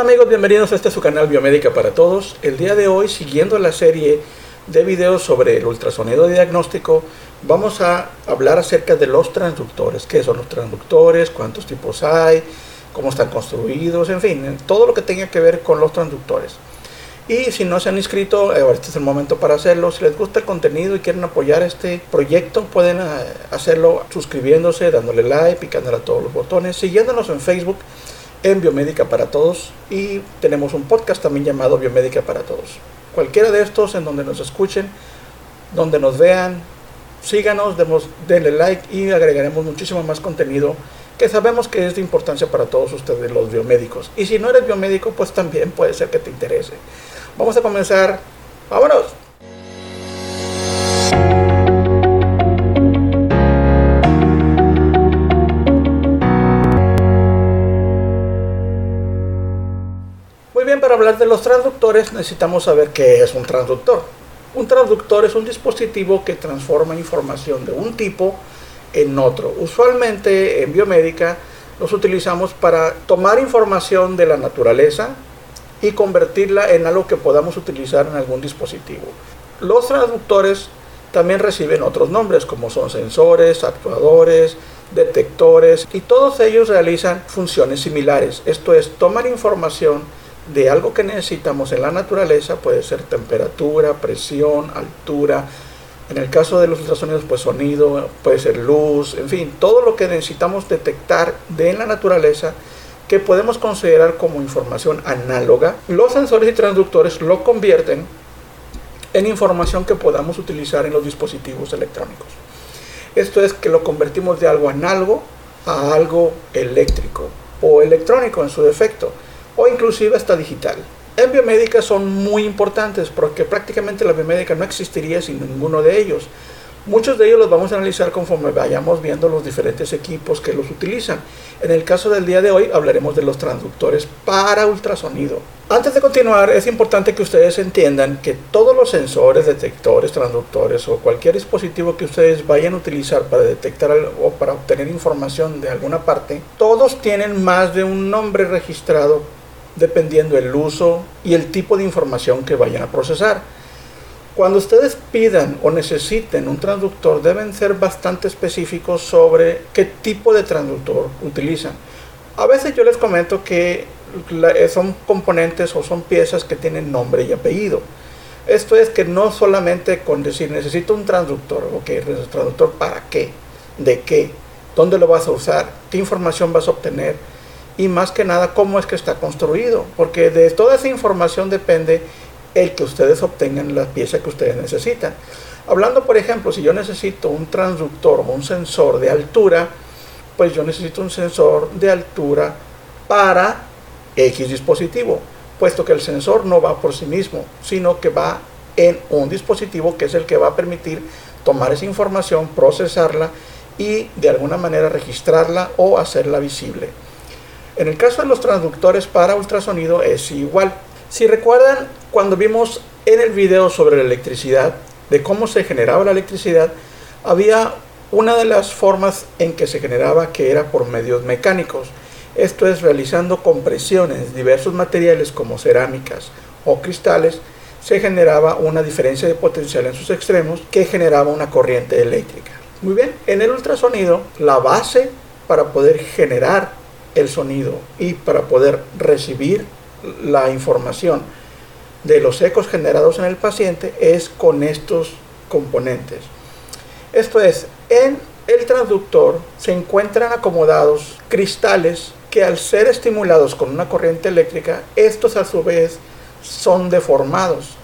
Hola amigos, bienvenidos a este su canal Biomédica para Todos. El día de hoy, siguiendo la serie de videos sobre el ultrasonido diagnóstico, vamos a hablar acerca de los transductores. ¿Qué son los transductores? ¿Cuántos tipos hay? ¿Cómo están construidos? En fin, todo lo que tenga que ver con los transductores. Y si no se han inscrito, este es el momento para hacerlo. Si les gusta el contenido y quieren apoyar este proyecto, pueden eh, hacerlo suscribiéndose, dándole like, picándole a todos los botones, siguiéndonos en Facebook en Biomédica para Todos y tenemos un podcast también llamado Biomédica para Todos. Cualquiera de estos en donde nos escuchen, donde nos vean, síganos, denle like y agregaremos muchísimo más contenido que sabemos que es de importancia para todos ustedes los biomédicos. Y si no eres biomédico, pues también puede ser que te interese. Vamos a comenzar. ¡Vámonos! Hablar de los transductores necesitamos saber qué es un transductor. Un transductor es un dispositivo que transforma información de un tipo en otro. Usualmente en biomédica los utilizamos para tomar información de la naturaleza y convertirla en algo que podamos utilizar en algún dispositivo. Los transductores también reciben otros nombres como son sensores, actuadores, detectores y todos ellos realizan funciones similares. Esto es tomar información de algo que necesitamos en la naturaleza, puede ser temperatura, presión, altura, en el caso de los ultrasonidos, pues sonido, puede ser luz, en fin, todo lo que necesitamos detectar de la naturaleza que podemos considerar como información análoga, los sensores y transductores lo convierten en información que podamos utilizar en los dispositivos electrónicos. Esto es que lo convertimos de algo análogo a algo eléctrico o electrónico en su defecto o inclusive hasta digital. En biomédica son muy importantes porque prácticamente la biomédica no existiría sin ninguno de ellos. Muchos de ellos los vamos a analizar conforme vayamos viendo los diferentes equipos que los utilizan. En el caso del día de hoy hablaremos de los transductores para ultrasonido. Antes de continuar, es importante que ustedes entiendan que todos los sensores, detectores, transductores o cualquier dispositivo que ustedes vayan a utilizar para detectar o para obtener información de alguna parte, todos tienen más de un nombre registrado dependiendo el uso y el tipo de información que vayan a procesar. Cuando ustedes pidan o necesiten un transductor, deben ser bastante específicos sobre qué tipo de transductor utilizan. A veces yo les comento que son componentes o son piezas que tienen nombre y apellido. Esto es que no solamente con decir necesito un transductor, ok, transductor para qué, de qué, dónde lo vas a usar, qué información vas a obtener, y más que nada cómo es que está construido, porque de toda esa información depende el que ustedes obtengan la pieza que ustedes necesitan. Hablando, por ejemplo, si yo necesito un transductor o un sensor de altura, pues yo necesito un sensor de altura para X dispositivo, puesto que el sensor no va por sí mismo, sino que va en un dispositivo que es el que va a permitir tomar esa información, procesarla y de alguna manera registrarla o hacerla visible. En el caso de los transductores para ultrasonido es igual. Si recuerdan, cuando vimos en el video sobre la electricidad, de cómo se generaba la electricidad, había una de las formas en que se generaba que era por medios mecánicos. Esto es realizando compresiones, diversos materiales como cerámicas o cristales, se generaba una diferencia de potencial en sus extremos que generaba una corriente eléctrica. Muy bien, en el ultrasonido la base para poder generar el sonido y para poder recibir la información de los ecos generados en el paciente es con estos componentes. Esto es, en el transductor se encuentran acomodados cristales que al ser estimulados con una corriente eléctrica, estos a su vez son deformados,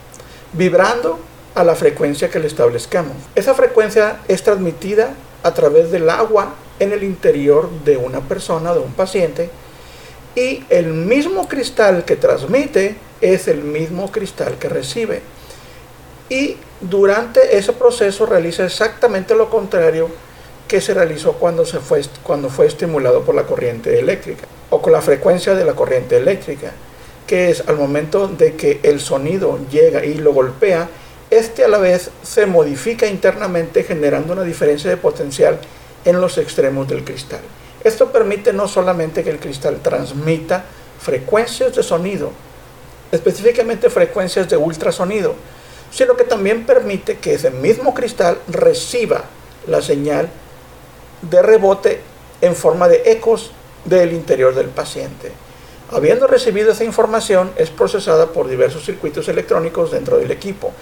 vibrando a la frecuencia que le establezcamos. Esa frecuencia es transmitida a través del agua en el interior de una persona, de un paciente, y el mismo cristal que transmite es el mismo cristal que recibe. Y durante ese proceso realiza exactamente lo contrario que se realizó cuando, se fue, cuando fue estimulado por la corriente eléctrica o con la frecuencia de la corriente eléctrica, que es al momento de que el sonido llega y lo golpea, este a la vez se modifica internamente generando una diferencia de potencial en los extremos del cristal. Esto permite no solamente que el cristal transmita frecuencias de sonido, específicamente frecuencias de ultrasonido, sino que también permite que ese mismo cristal reciba la señal de rebote en forma de ecos del interior del paciente. Habiendo recibido esa información, es procesada por diversos circuitos electrónicos dentro del equipo.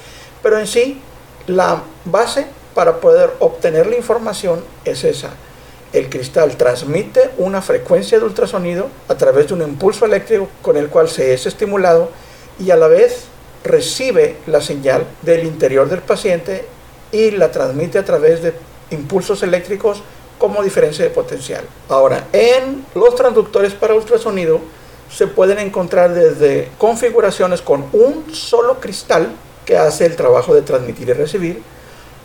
Pero en sí, la base para poder obtener la información es esa. El cristal transmite una frecuencia de ultrasonido a través de un impulso eléctrico con el cual se es estimulado y a la vez recibe la señal del interior del paciente y la transmite a través de impulsos eléctricos como diferencia de potencial. Ahora, en los transductores para ultrasonido se pueden encontrar desde configuraciones con un solo cristal que hace el trabajo de transmitir y recibir,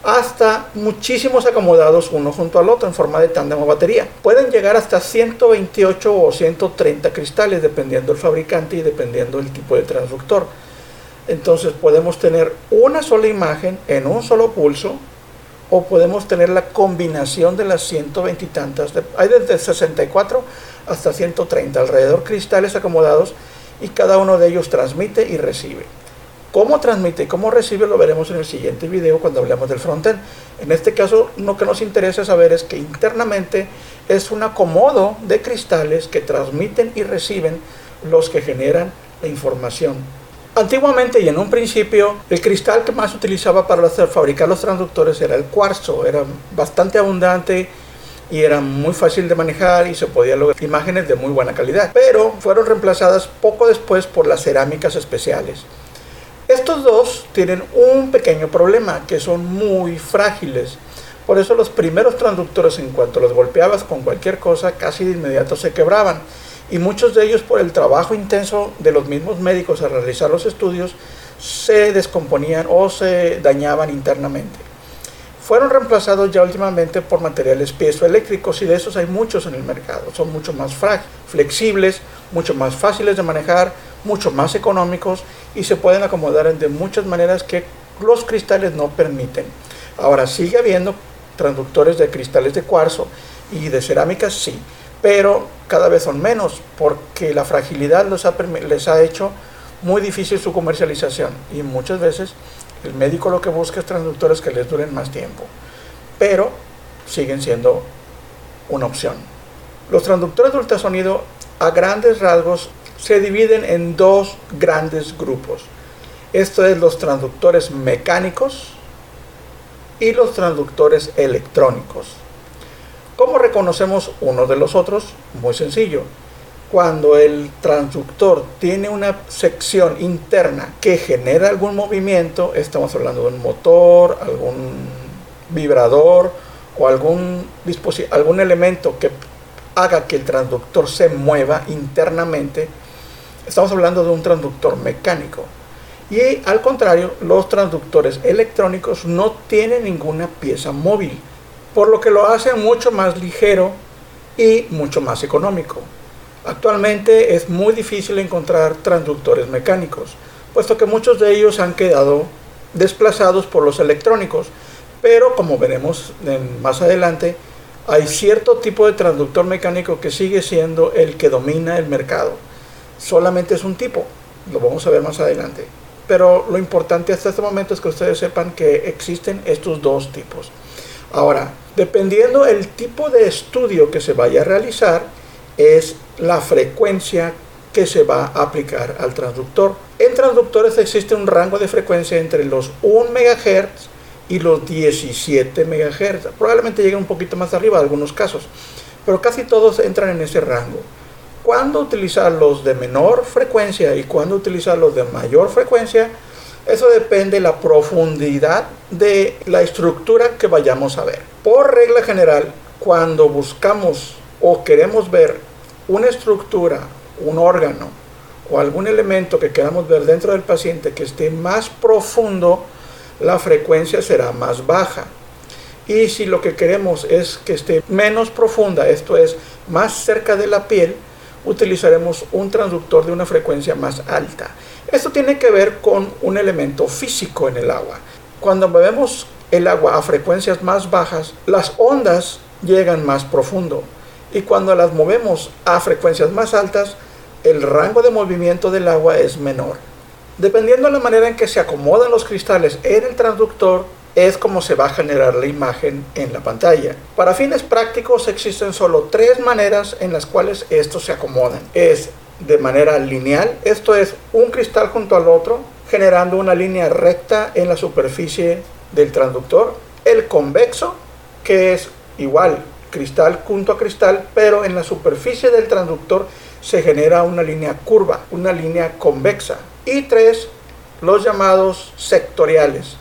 hasta muchísimos acomodados uno junto al otro en forma de tándem o batería. Pueden llegar hasta 128 o 130 cristales dependiendo del fabricante y dependiendo del tipo de transductor. Entonces podemos tener una sola imagen en un solo pulso o podemos tener la combinación de las 120 y tantas. Hay desde 64 hasta 130 alrededor cristales acomodados y cada uno de ellos transmite y recibe. Cómo transmite y cómo recibe lo veremos en el siguiente video cuando hablemos del frontend. En este caso lo que nos interesa saber es que internamente es un acomodo de cristales que transmiten y reciben los que generan la información Antiguamente y en un principio, el cristal que más se utilizaba para fabricar los transductores era el cuarzo, era bastante abundante y era muy fácil de manejar y se podía lograr imágenes de muy buena calidad, pero fueron reemplazadas poco después por las cerámicas especiales. Estos dos tienen un pequeño problema, que son muy frágiles. Por eso los primeros transductores, en cuanto los golpeabas con cualquier cosa, casi de inmediato se quebraban y muchos de ellos por el trabajo intenso de los mismos médicos a realizar los estudios se descomponían o se dañaban internamente. Fueron reemplazados ya últimamente por materiales piezoeléctricos y de esos hay muchos en el mercado. Son mucho más flexibles, mucho más fáciles de manejar, mucho más económicos y se pueden acomodar de muchas maneras que los cristales no permiten. Ahora sigue habiendo transductores de cristales de cuarzo y de cerámica, sí, pero cada vez son menos porque la fragilidad les ha, les ha hecho muy difícil su comercialización y muchas veces el médico lo que busca es transductores que les duren más tiempo, pero siguen siendo una opción. Los transductores de ultrasonido a grandes rasgos se dividen en dos grandes grupos. Esto es los transductores mecánicos y los transductores electrónicos. ¿Cómo reconocemos uno de los otros? Muy sencillo. Cuando el transductor tiene una sección interna que genera algún movimiento, estamos hablando de un motor, algún vibrador o algún, algún elemento que haga que el transductor se mueva internamente, estamos hablando de un transductor mecánico. Y al contrario, los transductores electrónicos no tienen ninguna pieza móvil por lo que lo hace mucho más ligero y mucho más económico. Actualmente es muy difícil encontrar transductores mecánicos, puesto que muchos de ellos han quedado desplazados por los electrónicos, pero como veremos más adelante, hay cierto tipo de transductor mecánico que sigue siendo el que domina el mercado. Solamente es un tipo, lo vamos a ver más adelante. Pero lo importante hasta este momento es que ustedes sepan que existen estos dos tipos. Ahora, dependiendo el tipo de estudio que se vaya a realizar, es la frecuencia que se va a aplicar al transductor. En transductores existe un rango de frecuencia entre los 1 MHz y los 17 MHz. Probablemente llegue un poquito más arriba en algunos casos, pero casi todos entran en ese rango. ¿Cuándo utilizar los de menor frecuencia y cuándo utilizar los de mayor frecuencia? Eso depende de la profundidad de la estructura que vayamos a ver. Por regla general, cuando buscamos o queremos ver una estructura, un órgano o algún elemento que queramos ver dentro del paciente que esté más profundo, la frecuencia será más baja. Y si lo que queremos es que esté menos profunda, esto es más cerca de la piel, utilizaremos un transductor de una frecuencia más alta. Esto tiene que ver con un elemento físico en el agua. Cuando bebemos el agua a frecuencias más bajas, las ondas llegan más profundo. Y cuando las movemos a frecuencias más altas, el rango de movimiento del agua es menor. Dependiendo de la manera en que se acomodan los cristales en el transductor, es como se va a generar la imagen en la pantalla. Para fines prácticos existen solo tres maneras en las cuales estos se acomodan. Es de manera lineal, esto es un cristal junto al otro, generando una línea recta en la superficie del transductor. El convexo, que es igual cristal junto a cristal, pero en la superficie del transductor se genera una línea curva, una línea convexa. Y tres, los llamados sectoriales.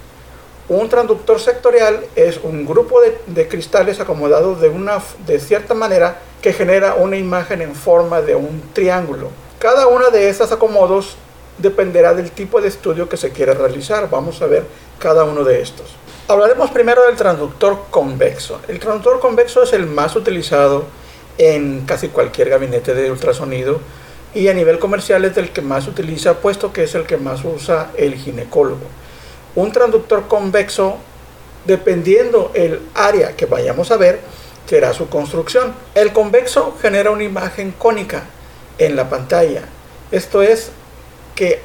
Un transductor sectorial es un grupo de, cristales acomodados de, una, de cierta manera que genera una imagen en forma de un triángulo. Cada una de estas acomodos dependerá del tipo de estudio que se quiera realizar. Vamos a ver cada uno de estos. Hablaremos primero del transductor convexo. El transductor convexo es el más utilizado en casi cualquier gabinete de ultrasonido y a nivel comercial es el que más utiliza puesto que es el que más usa el ginecólogo. Un transductor convexo, dependiendo el área que vayamos a ver, será su construcción. El convexo genera una imagen cónica en la pantalla. Esto es que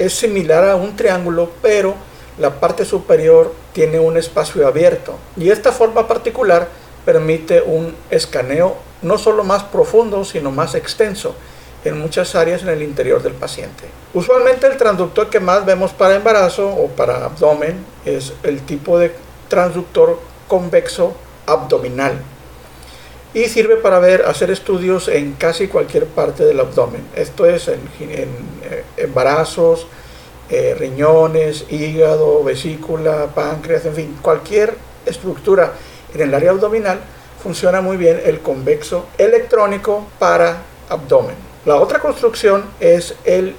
es similar a un triángulo, pero la parte superior tiene un espacio abierto. Y esta forma particular permite un escaneo no solo más profundo, sino más extenso en muchas áreas en el interior del paciente. Usualmente el transductor que más vemos para embarazo o para abdomen es el tipo de transductor convexo abdominal y sirve para ver, hacer estudios en casi cualquier parte del abdomen. Esto es en, eh, embarazos, eh, riñones, hígado, vesícula, páncreas, en fin, cualquier estructura en el área abdominal funciona muy bien el convexo electrónico para abdomen. La otra construcción es el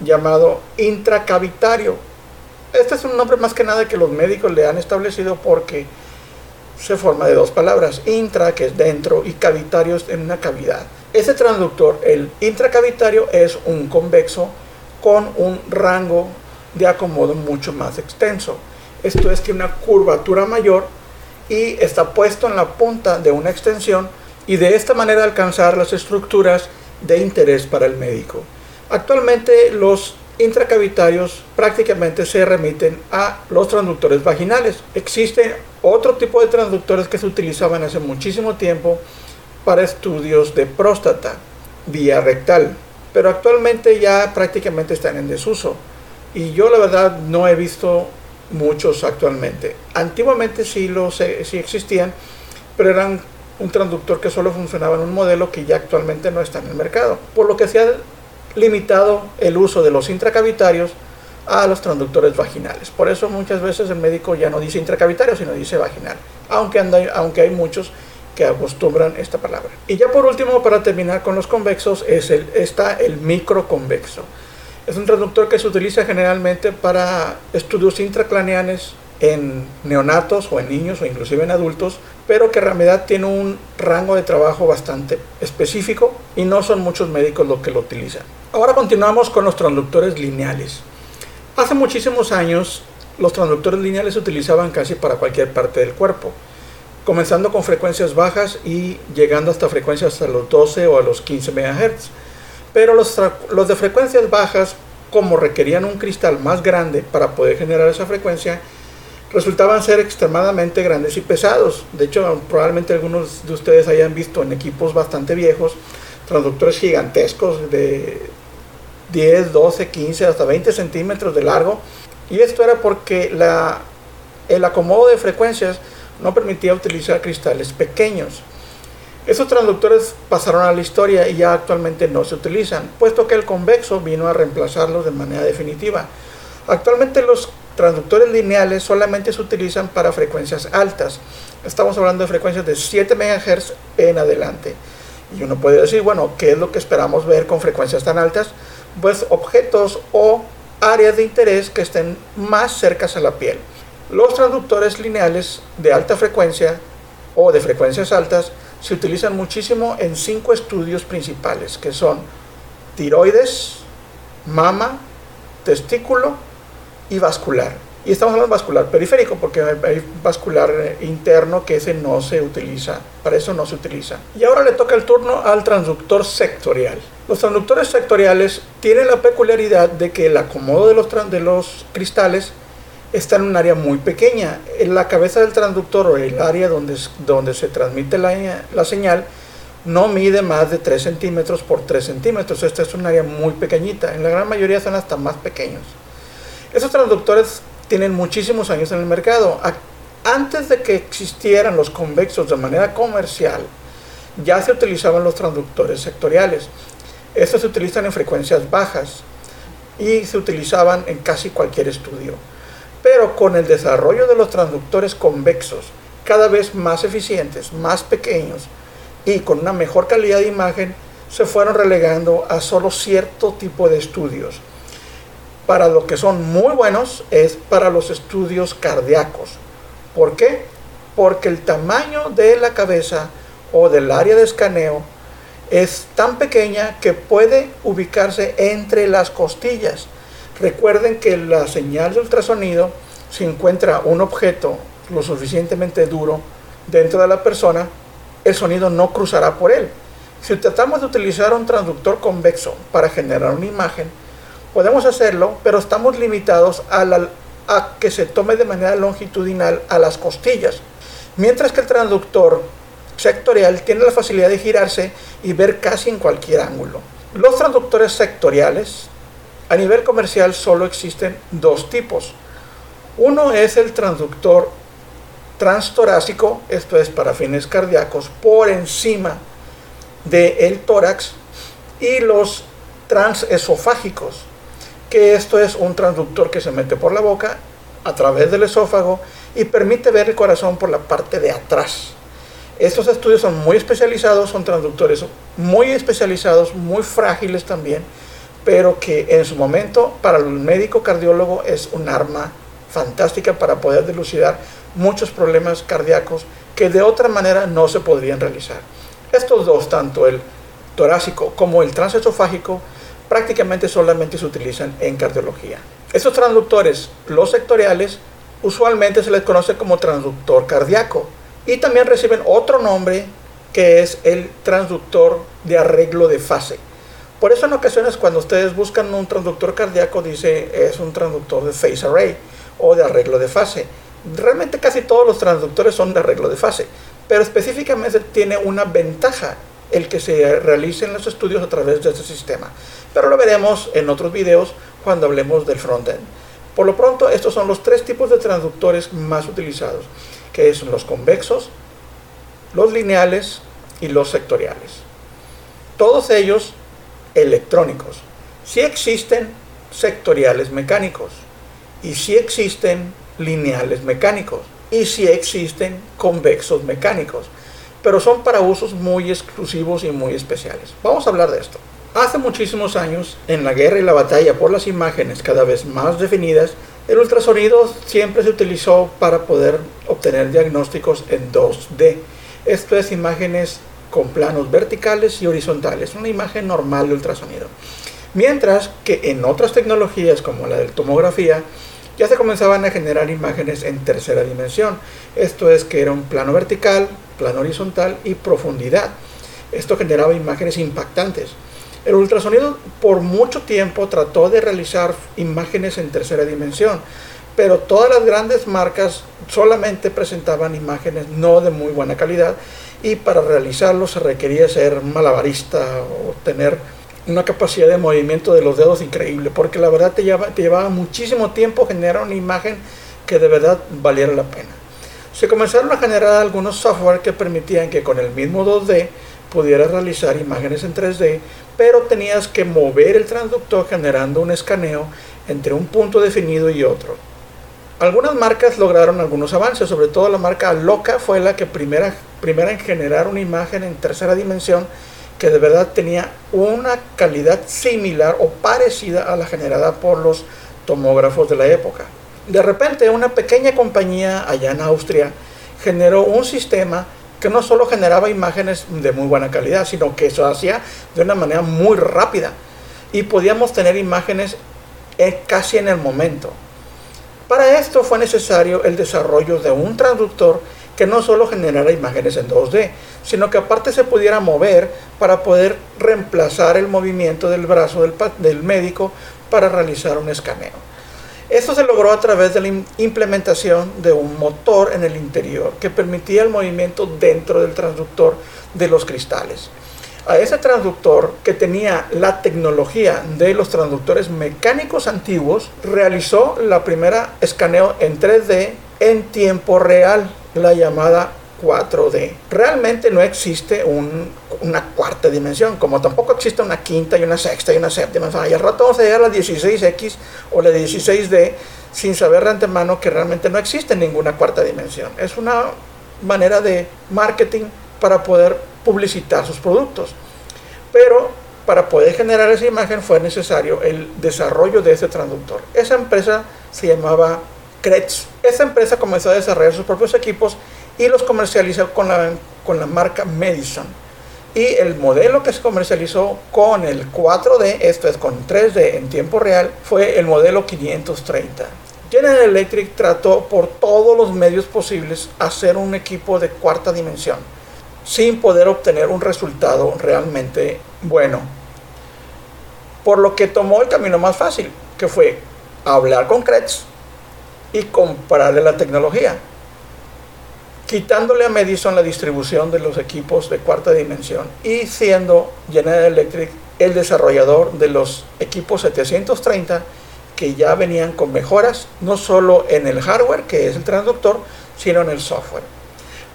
llamado intracavitario. Este es un nombre más que nada que los médicos le han establecido porque se forma de dos palabras, intra, que es dentro, y cavitario es en una cavidad. Ese transductor, el intracavitario, es un convexo con un rango de acomodo mucho más extenso. Esto es que una curvatura mayor y está puesto en la punta de una extensión y de esta manera alcanzar las estructuras de interés para el médico. Actualmente los intracavitarios prácticamente se remiten a los transductores vaginales. Existe otro tipo de transductores que se utilizaban hace muchísimo tiempo para estudios de próstata vía rectal, pero actualmente ya prácticamente están en desuso y yo la verdad no he visto muchos actualmente. Antiguamente sí, los, sí existían, pero eran un transductor que solo funcionaba en un modelo que ya actualmente no está en el mercado, por lo que se ha limitado el uso de los intracavitarios a los transductores vaginales. Por eso muchas veces el médico ya no dice intracavitario, sino dice vaginal, aunque, aunque hay muchos que acostumbran esta palabra. Y ya por último, para terminar con los convexos, es el, está el microconvexo. Es un transductor que se utiliza generalmente para estudios intracraneales en neonatos o en niños o inclusive en adultos, pero que en realidad tiene un rango de trabajo bastante específico y no son muchos médicos los que lo utilizan. Ahora continuamos con los transductores lineales. Hace muchísimos años los transductores lineales se utilizaban casi para cualquier parte del cuerpo, comenzando con frecuencias bajas y llegando hasta frecuencias a los 12 o a los 15 MHz. Pero los de frecuencias bajas, como requerían un cristal más grande para poder generar esa frecuencia, resultaban ser extremadamente grandes y pesados. De hecho, probablemente algunos de ustedes hayan visto en equipos bastante viejos transductores gigantescos de 10, 12, 15, hasta 20 centímetros de largo. Y esto era porque el acomodo de frecuencias no permitía utilizar cristales pequeños. Esos transductores pasaron a la historia y ya actualmente no se utilizan, puesto que el convexo vino a reemplazarlos de manera definitiva. Actualmente los transductores lineales solamente se utilizan para frecuencias altas. Estamos hablando de frecuencias de 7 MHz en adelante. Y uno puede decir, bueno, ¿qué es lo que esperamos ver con frecuencias tan altas? Pues objetos o áreas de interés que estén más cercas a la piel. Los transductores lineales de alta frecuencia o de frecuencias altas se utilizan muchísimo en cinco estudios principales, que son tiroides, mama, testículo y vascular. Y estamos hablando de vascular periférico, porque hay vascular interno que ese no se utiliza, para eso no se utiliza. Y ahora le toca el turno al transductor sectorial. Los transductores sectoriales tienen la peculiaridad de que el acomodo de los, de los cristales está en un área muy pequeña. En la cabeza del transductor o el área donde, donde se transmite la, la señal no mide más de 3 centímetros por 3 centímetros. Esta es un área muy pequeñita. En la gran mayoría son hasta más pequeños. Esos transductores tienen muchísimos años en el mercado. Antes de que existieran los convexos de manera comercial, ya se utilizaban los transductores sectoriales. Estos se utilizan en frecuencias bajas y se utilizaban en casi cualquier estudio. Pero con el desarrollo de los transductores convexos, cada vez más eficientes, más pequeños y con una mejor calidad de imagen, se fueron relegando a solo cierto tipo de estudios. Para lo que son muy buenos es para los estudios cardíacos. ¿Por qué? Porque el tamaño de la cabeza o del área de escaneo es tan pequeña que puede ubicarse entre las costillas. Recuerden que la señal de ultrasonido, si encuentra un objeto lo suficientemente duro dentro de la persona, el sonido no cruzará por él. Si tratamos de utilizar un transductor convexo para generar una imagen, podemos hacerlo, pero estamos limitados a, que se tome de manera longitudinal a las costillas. Mientras que el transductor sectorial tiene la facilidad de girarse y ver casi en cualquier ángulo. Los transductores sectoriales a nivel comercial solo existen dos tipos. Uno es el transductor transtorácico, esto es para fines cardíacos, por encima del tórax, y los transesofágicos, que esto es un transductor que se mete por la boca a través del esófago y permite ver el corazón por la parte de atrás. Estos estudios son muy especializados, son transductores muy especializados, muy frágiles también, pero que en su momento para el médico cardiólogo es un arma fantástica para poder dilucidar muchos problemas cardíacos que de otra manera no se podrían realizar. Estos dos, tanto el torácico como el transesofágico, prácticamente solamente se utilizan en cardiología. Estos transductores, los sectoriales, usualmente se les conoce como transductor cardíaco y también reciben otro nombre que es el transductor de arreglo de fase. Por eso en ocasiones cuando ustedes buscan un transductor cardíaco dice es un transductor de phase array o de arreglo de fase. Realmente casi todos los transductores son de arreglo de fase, pero específicamente tiene una ventaja el que se realicen los estudios a través de este sistema. Pero lo veremos en otros videos cuando hablemos del frontend. Por lo pronto, estos son los tres tipos de transductores más utilizados que son los convexos, los lineales y los sectoriales. Todos ellos electrónicos. Si existen sectoriales mecánicos y si existen lineales mecánicos y si existen convexos mecánicos, pero son para usos muy exclusivos y muy especiales. Vamos a hablar de esto. Hace muchísimos años, en la guerra y la batalla por las imágenes cada vez más definidas, el ultrasonido siempre se utilizó para poder obtener diagnósticos en 2D. Esto es imágenes con planos verticales y horizontales, una imagen normal de ultrasonido. Mientras que en otras tecnologías como la de tomografía ya se comenzaban a generar imágenes en tercera dimensión. Esto es que era un plano vertical, plano horizontal y profundidad. Esto generaba imágenes impactantes. El ultrasonido por mucho tiempo trató de realizar imágenes en tercera dimensión, pero todas las grandes marcas solamente presentaban imágenes no de muy buena calidad y para realizarlo se requería ser malabarista o tener una capacidad de movimiento de los dedos increíble, porque la verdad te llevaba, te llevaba muchísimo tiempo generar una imagen que de verdad valiera la pena. Se comenzaron a generar algunos software que permitían que con el mismo 2D pudieras realizar imágenes en 3D, pero tenías que mover el transductor generando un escaneo entre un punto definido y otro. Algunas marcas lograron algunos avances, sobre todo la marca Loca fue la que primera, primera en generar una imagen en tercera dimensión que de verdad tenía una calidad similar o parecida a la generada por los tomógrafos de la época. De repente una pequeña compañía allá en Austria generó un sistema que no solo generaba imágenes de muy buena calidad, sino que eso hacía de una manera muy rápida y podíamos tener imágenes eh, casi en el momento. Para esto fue necesario el desarrollo de un traductor que no solo generara imágenes en 2D, sino que aparte se pudiera mover para poder reemplazar el movimiento del brazo del, del médico para realizar un escaneo. Esto se logró a través de la implementación de un motor en el interior que permitía el movimiento dentro del transductor de los cristales. A ese transductor que tenía la tecnología de los transductores mecánicos antiguos, realizó la primera escaneo en 3D en tiempo real, la llamada 4D. Realmente no existe una cuarta dimensión, como tampoco existe una quinta y una sexta y una séptima. y al rato vamos a llegar a la 16X o la 16D sin saber de antemano que realmente no existe ninguna cuarta dimensión. Es una manera de marketing para poder publicitar sus productos. Pero para poder generar esa imagen fue necesario el desarrollo de ese transductor. Esa empresa se llamaba Kretz. Esa empresa comenzó a desarrollar sus propios equipos y los comercializó con la, con la marca Madison. Y el modelo que se comercializó con el 4D, esto es con 3D en tiempo real, fue el modelo 530. General Electric trató por todos los medios posibles hacer un equipo de cuarta dimensión sin poder obtener un resultado realmente bueno. Por lo que tomó el camino más fácil, que fue hablar con Kretz y comprarle la tecnología, quitándole a Madison la distribución de los equipos de cuarta dimensión y siendo General Electric el desarrollador de los equipos 730 que ya venían con mejoras, no solo en el hardware, que es el transductor, sino en el software.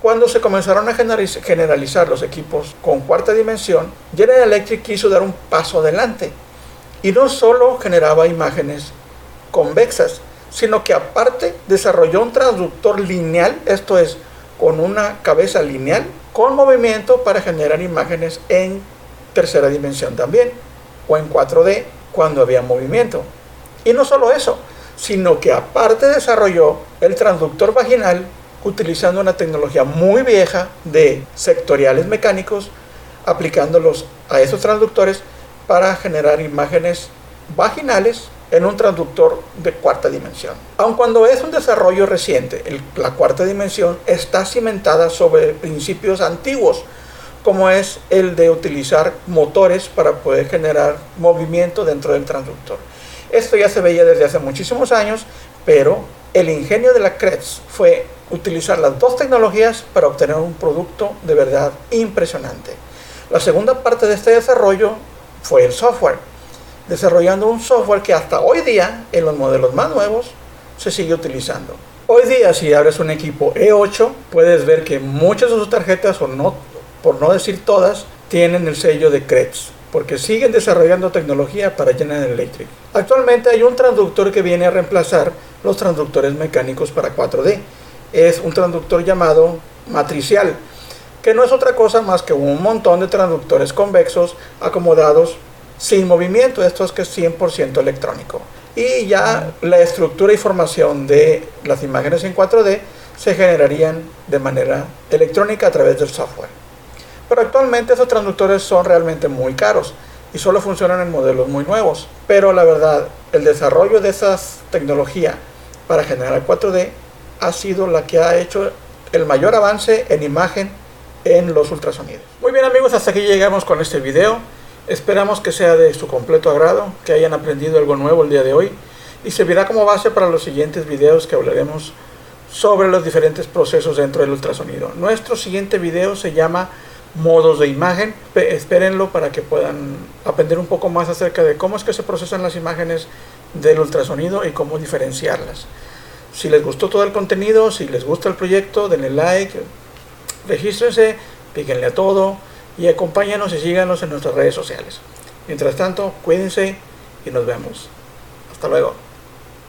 Cuando se comenzaron a generalizar los equipos con cuarta dimensión, General Electric quiso dar un paso adelante y no solo generaba imágenes convexas, sino que aparte desarrolló un transductor lineal, esto es, con una cabeza lineal, con movimiento para generar imágenes en tercera dimensión también, o en 4D cuando había movimiento. Y no solo eso, sino que aparte desarrolló el transductor vaginal utilizando una tecnología muy vieja de sectoriales mecánicos, aplicándolos a esos transductores para generar imágenes vaginales en un transductor de cuarta dimensión. Aun cuando es un desarrollo reciente, la cuarta dimensión está cimentada sobre principios antiguos, como es el de utilizar motores para poder generar movimiento dentro del transductor. Esto ya se veía desde hace muchísimos años, pero el ingenio de la Kretz fue utilizar las dos tecnologías para obtener un producto de verdad impresionante. La segunda parte de este desarrollo fue el software, desarrollando un software que hasta hoy día, en los modelos más nuevos, se sigue utilizando. Hoy día, si abres un equipo E8, puedes ver que muchas de sus tarjetas, o no, por no decir todas, tienen el sello de Kretz, porque siguen desarrollando tecnología para General Electric. Actualmente hay un transductor que viene a reemplazar los transductores mecánicos para 4D, es un transductor llamado matricial, que no es otra cosa más que un montón de transductores convexos acomodados sin movimiento, esto es que es 100% electrónico. Y ya la estructura y formación de las imágenes en 4D se generarían de manera electrónica a través del software. Pero actualmente esos transductores son realmente muy caros y solo funcionan en modelos muy nuevos. Pero la verdad, el desarrollo de esa tecnología para generar 4D ha sido la que ha hecho el mayor avance en imagen en los ultrasonidos. Muy bien amigos, hasta aquí llegamos con este video. Esperamos que sea de su completo agrado, que hayan aprendido algo nuevo el día de hoy y servirá como base para los siguientes videos que hablaremos sobre los diferentes procesos dentro del ultrasonido. Nuestro siguiente video se llama modos de imagen. Espérenlo para que puedan aprender un poco más acerca de cómo es que se procesan las imágenes del ultrasonido y cómo diferenciarlas. Si les gustó todo el contenido, si les gusta el proyecto, denle like, regístrense, píquenle a todo y acompáñanos y síganos en nuestras redes sociales. Mientras tanto, cuídense y nos vemos. Hasta luego.